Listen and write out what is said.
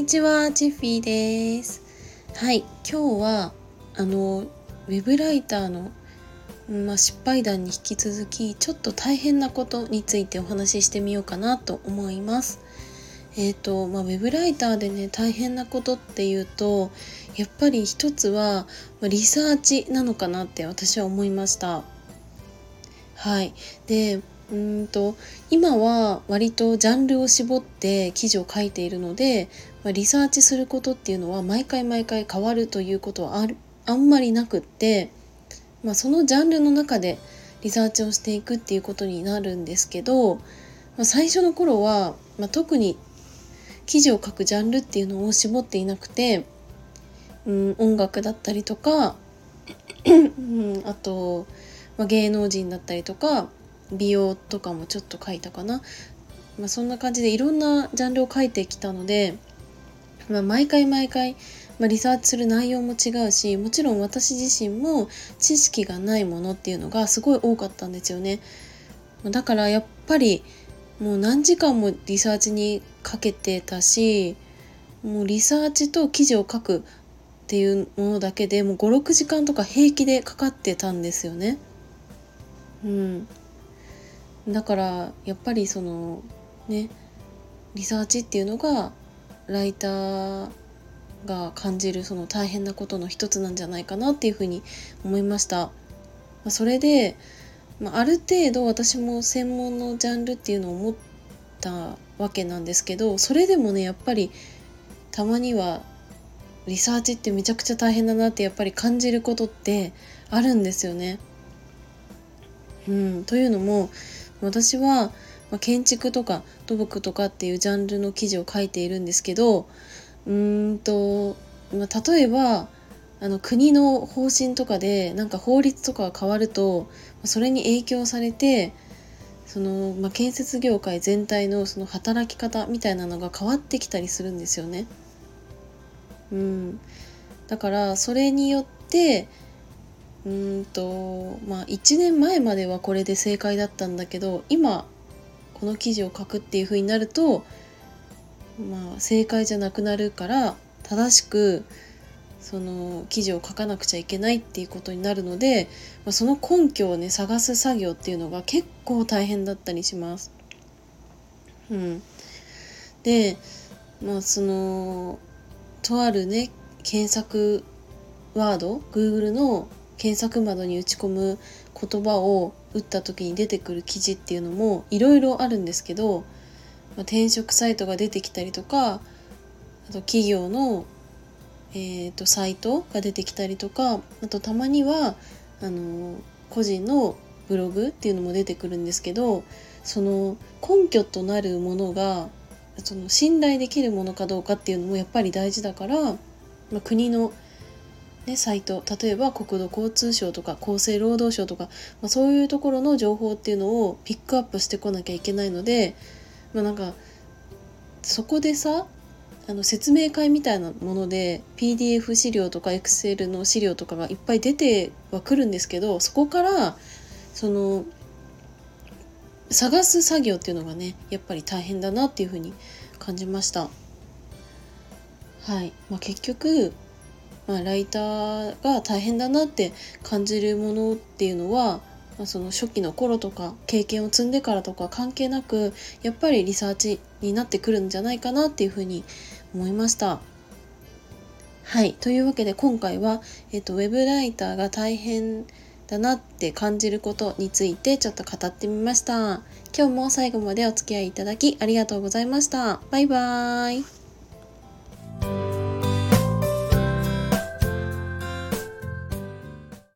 にちは、チッフィーです。はい、今日はあのウェブライターの、まあ、失敗談に引き続きちょっと大変なことについてお話ししてみようかなと思います。えっ、ー、とまあ、ウェブライターでね大変なことっていうとやっぱり一つは、ま、リサーチなのかなって私は思いました。はい、でうんと今は割とジャンルを絞って記事を書いているので、まあ、リサーチすることっていうのは毎回毎回変わるということはあるあんまりなくって、まあ、そのジャンルの中でリサーチをしていくっていうことになるんですけど、まあ、最初の頃は、まあ、特に記事を書くジャンルっていうのを絞っていなくて、うん、音楽だったりとか、あと、まあ、芸能人だったりとか美容とかもちょっと書いたかな、まあ、そんな感じでいろんなジャンルを書いてきたので、まあ、毎回毎回、まあ、リサーチする内容も違うしもちろん私自身も知識がないものっていうのがすごい多かったんですよね。だからやっぱりもう何時間もリサーチにかけてたしもうリサーチと記事を書くっていうものだけでもう56時間とか平気でかかってたんですよね。うん、だからやっぱりそのねリサーチっていうのがライターが感じるその大変なことの一つなんじゃないかなっていうふうに思いました。まそれで、まあ、る程度私も専門のジャンルっていうのを持ったわけなんですけどそれでもねやっぱりたまにはリサーチってめちゃくちゃ大変だなってやっぱり感じることってあるんですよね。うん、というのも私は、ま、建築とか土木とかっていうジャンルの記事を書いているんですけどうんと、ま、例えばあの国の方針とかでなんか法律とかが変わるとそれに影響されてその、まあ、建設業界全体のその働き方みたいなのが変わってきたりするんですよね。うん、だからそれによってうんとまあ1年前まではこれで正解だったんだけど今この記事を書くっていう風になるとまあ正解じゃなくなるから正しくその記事を書かなくちゃいけないっていうことになるので、まあ、その根拠をね探す作業っていうのが結構大変だったりします。うん、でまあそのとあるね検索ワード Google の検索窓に打ち込む言葉を打った時に出てくる記事っていうのもいろいろあるんですけど、まあ、転職サイトが出てきたりとかあと企業の、えーと、サイトが出てきたりとかあとたまにはあの個人のブログっていうのも出てくるんですけどその根拠となるものがその信頼できるものかどうかっていうのもやっぱり大事だから、まあ、国のね、サイト例えば国土交通省とか厚生労働省とか、まあ、そういうところの情報っていうのをピックアップしてこなきゃいけないので、まあ、なんかそこでさあの説明会みたいなもので PDF 資料とか Excel の資料とかがいっぱい出てはくるんですけどそこからその探す作業っていうのがねやっぱり大変だなっていうふうに感じました。はいまあ、結局まあ、ライターが大変だなって感じるものっていうのは、まあ、その初期の頃とか経験を積んでからとか関係なくやっぱりリサーチになってくるんじゃないかなっていうふうに思いました。はい。というわけで今回は、えっと、ウェブライターが大変だなって感じることについてちょっと語ってみました。今日も最後までお付き合いいただきありがとうございました。バイバーイ。